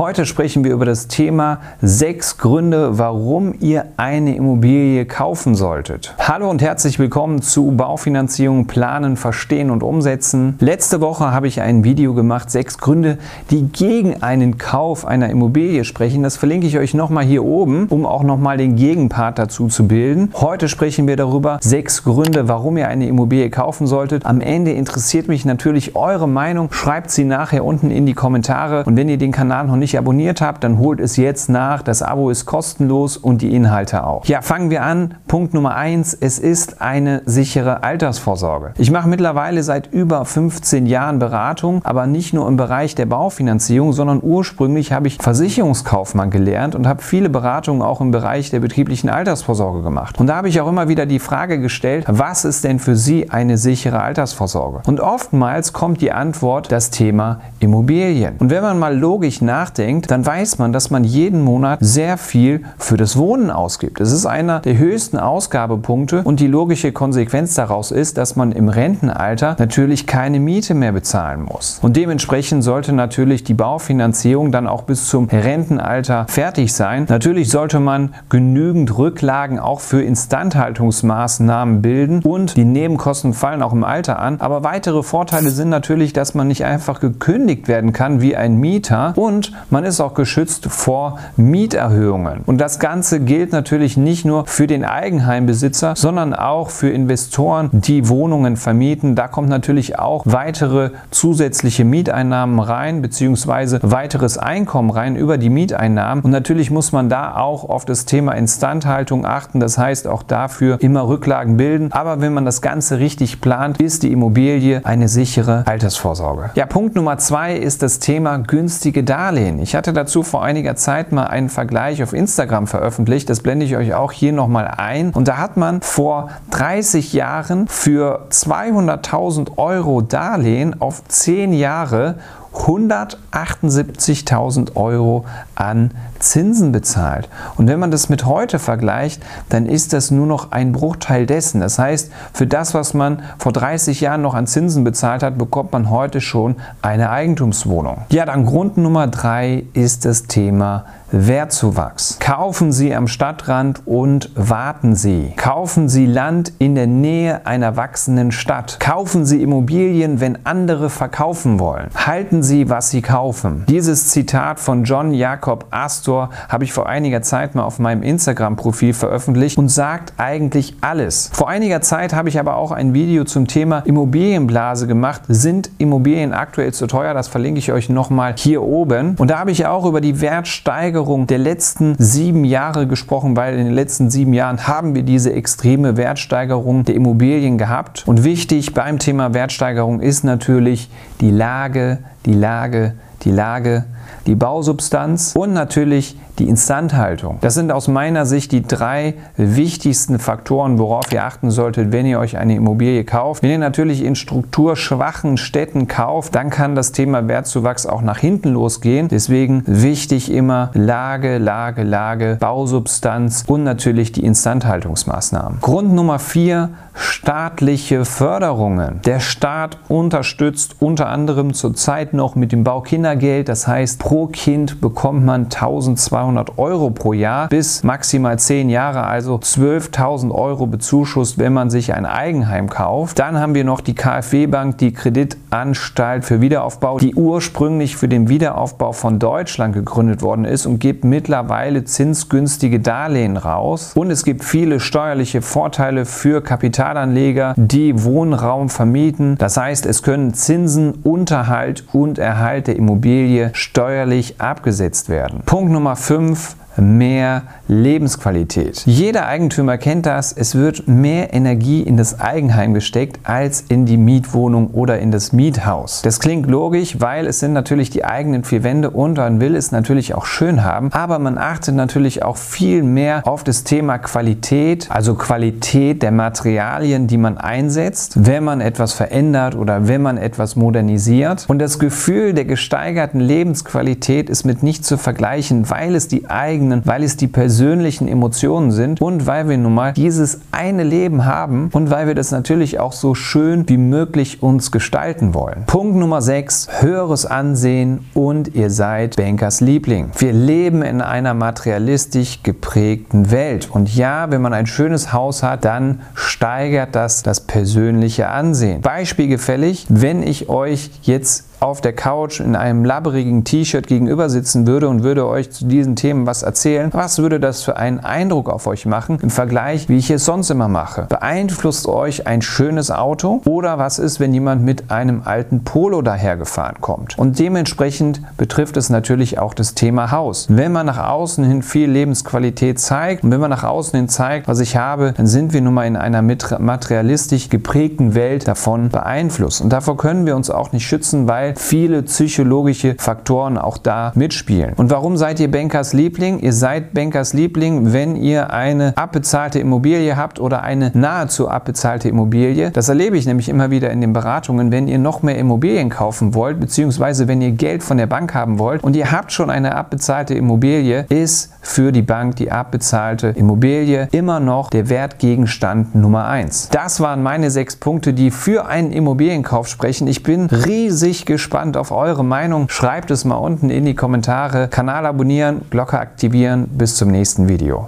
Heute sprechen wir über das Thema sechs Gründe, warum ihr eine Immobilie kaufen solltet. Hallo und herzlich willkommen zu Baufinanzierung planen, verstehen und umsetzen. Letzte Woche habe ich ein Video gemacht, sechs Gründe, die gegen einen Kauf einer Immobilie sprechen. Das verlinke ich euch nochmal hier oben, um auch nochmal den Gegenpart dazu zu bilden. Heute sprechen wir darüber, sechs Gründe, warum ihr eine Immobilie kaufen solltet. Am Ende interessiert mich natürlich eure Meinung. Schreibt sie nachher unten in die Kommentare. Und wenn ihr den Kanal noch nicht abonniert habt, dann holt es jetzt nach. Das Abo ist kostenlos und die Inhalte auch. Ja, fangen wir an. Punkt Nummer eins: Es ist eine sichere Altersvorsorge. Ich mache mittlerweile seit über 15 Jahren Beratung, aber nicht nur im Bereich der Baufinanzierung, sondern ursprünglich habe ich Versicherungskaufmann gelernt und habe viele Beratungen auch im Bereich der betrieblichen Altersvorsorge gemacht. Und da habe ich auch immer wieder die Frage gestellt, was ist denn für Sie eine sichere Altersvorsorge? Und oftmals kommt die Antwort das Thema Immobilien. Und wenn man mal logisch nachdenkt, dann weiß man, dass man jeden Monat sehr viel für das Wohnen ausgibt. Es ist einer der höchsten Ausgabepunkte und die logische Konsequenz daraus ist, dass man im Rentenalter natürlich keine Miete mehr bezahlen muss. Und dementsprechend sollte natürlich die Baufinanzierung dann auch bis zum Rentenalter fertig sein. Natürlich sollte man genügend Rücklagen auch für Instandhaltungsmaßnahmen bilden und die Nebenkosten fallen auch im Alter an. Aber weitere Vorteile sind natürlich, dass man nicht einfach gekündigt werden kann wie ein Mieter und man ist auch geschützt vor Mieterhöhungen. Und das Ganze gilt natürlich nicht nur für den Eigenheimbesitzer, sondern auch für Investoren, die Wohnungen vermieten. Da kommt natürlich auch weitere zusätzliche Mieteinnahmen rein, beziehungsweise weiteres Einkommen rein über die Mieteinnahmen. Und natürlich muss man da auch auf das Thema Instandhaltung achten. Das heißt auch dafür immer Rücklagen bilden. Aber wenn man das Ganze richtig plant, ist die Immobilie eine sichere Altersvorsorge. Ja, Punkt Nummer zwei ist das Thema günstige Darlehen. Ich hatte dazu vor einiger Zeit mal einen Vergleich auf Instagram veröffentlicht. Das blende ich euch auch hier nochmal ein. Und da hat man vor 30 Jahren für 200.000 Euro Darlehen auf 10 Jahre 178.000 Euro an Zinsen bezahlt. Und wenn man das mit heute vergleicht, dann ist das nur noch ein Bruchteil dessen. Das heißt, für das, was man vor 30 Jahren noch an Zinsen bezahlt hat, bekommt man heute schon eine Eigentumswohnung. Ja, dann Grund Nummer drei ist das Thema Wertzuwachs. Kaufen Sie am Stadtrand und warten Sie. Kaufen Sie Land in der Nähe einer wachsenden Stadt. Kaufen Sie Immobilien, wenn andere verkaufen wollen. Halten Sie, was Sie kaufen. Dieses Zitat von John Jacob Astor habe ich vor einiger Zeit mal auf meinem Instagram-Profil veröffentlicht und sagt eigentlich alles. Vor einiger Zeit habe ich aber auch ein Video zum Thema Immobilienblase gemacht. Sind Immobilien aktuell zu teuer? Das verlinke ich euch nochmal hier oben. Und da habe ich auch über die Wertsteigerung Wertsteigerung der letzten sieben Jahre gesprochen, weil in den letzten sieben Jahren haben wir diese extreme Wertsteigerung der Immobilien gehabt. Und wichtig beim Thema Wertsteigerung ist natürlich die Lage, die Lage, die Lage, die Bausubstanz und natürlich die Instandhaltung. Das sind aus meiner Sicht die drei wichtigsten Faktoren, worauf ihr achten solltet, wenn ihr euch eine Immobilie kauft. Wenn ihr natürlich in strukturschwachen Städten kauft, dann kann das Thema Wertzuwachs auch nach hinten losgehen. Deswegen wichtig immer Lage, Lage, Lage, Bausubstanz und natürlich die Instandhaltungsmaßnahmen. Grund Nummer vier, staatliche Förderungen. Der Staat unterstützt unter anderem zurzeit noch mit dem Baukindergeld. Das heißt, pro Kind bekommt man 1200 200 Euro pro Jahr bis maximal 10 Jahre, also 12.000 Euro bezuschusst, wenn man sich ein Eigenheim kauft. Dann haben wir noch die KfW Bank, die Kreditanstalt für Wiederaufbau, die ursprünglich für den Wiederaufbau von Deutschland gegründet worden ist und gibt mittlerweile zinsgünstige Darlehen raus. Und es gibt viele steuerliche Vorteile für Kapitalanleger, die Wohnraum vermieten. Das heißt, es können Zinsen, Unterhalt und Erhalt der Immobilie steuerlich abgesetzt werden. Punkt Nummer 5 5 mehr Lebensqualität. Jeder Eigentümer kennt das. Es wird mehr Energie in das Eigenheim gesteckt als in die Mietwohnung oder in das Miethaus. Das klingt logisch, weil es sind natürlich die eigenen vier Wände und man will es natürlich auch schön haben, aber man achtet natürlich auch viel mehr auf das Thema Qualität, also Qualität der Materialien, die man einsetzt, wenn man etwas verändert oder wenn man etwas modernisiert. Und das Gefühl der gesteigerten Lebensqualität ist mit nicht zu vergleichen, weil es die eigenen eigenen, weil es die persönlichen Emotionen sind und weil wir nun mal dieses eine Leben haben und weil wir das natürlich auch so schön wie möglich uns gestalten wollen. Punkt Nummer 6, höheres Ansehen und ihr seid Bankers Liebling. Wir leben in einer materialistisch geprägten Welt und ja, wenn man ein schönes Haus hat, dann steigert das das persönliche Ansehen. Beispielgefällig, wenn ich euch jetzt auf der Couch in einem labberigen T-Shirt gegenüber sitzen würde und würde euch zu diesen Themen was erzählen, was würde das für einen Eindruck auf euch machen im Vergleich, wie ich es sonst immer mache? Beeinflusst euch ein schönes Auto oder was ist, wenn jemand mit einem alten Polo dahergefahren kommt? Und dementsprechend betrifft es natürlich auch das Thema Haus. Wenn man nach außen hin viel Lebensqualität zeigt und wenn man nach außen hin zeigt, was ich habe, dann sind wir nun mal in einer materialistisch geprägten Welt davon beeinflusst. Und davor können wir uns auch nicht schützen, weil viele psychologische Faktoren auch da mitspielen. Und warum seid ihr Bankers Liebling? Ihr seid Bankers Liebling, wenn ihr eine abbezahlte Immobilie habt oder eine nahezu abbezahlte Immobilie. Das erlebe ich nämlich immer wieder in den Beratungen, wenn ihr noch mehr Immobilien kaufen wollt, beziehungsweise wenn ihr Geld von der Bank haben wollt und ihr habt schon eine abbezahlte Immobilie, ist für die Bank die abbezahlte Immobilie immer noch der Wertgegenstand Nummer 1. Das waren meine sechs Punkte, die für einen Immobilienkauf sprechen. Ich bin riesig gespannt auf eure Meinung. Schreibt es mal unten in die Kommentare. Kanal abonnieren, Glocke aktivieren. Bis zum nächsten Video.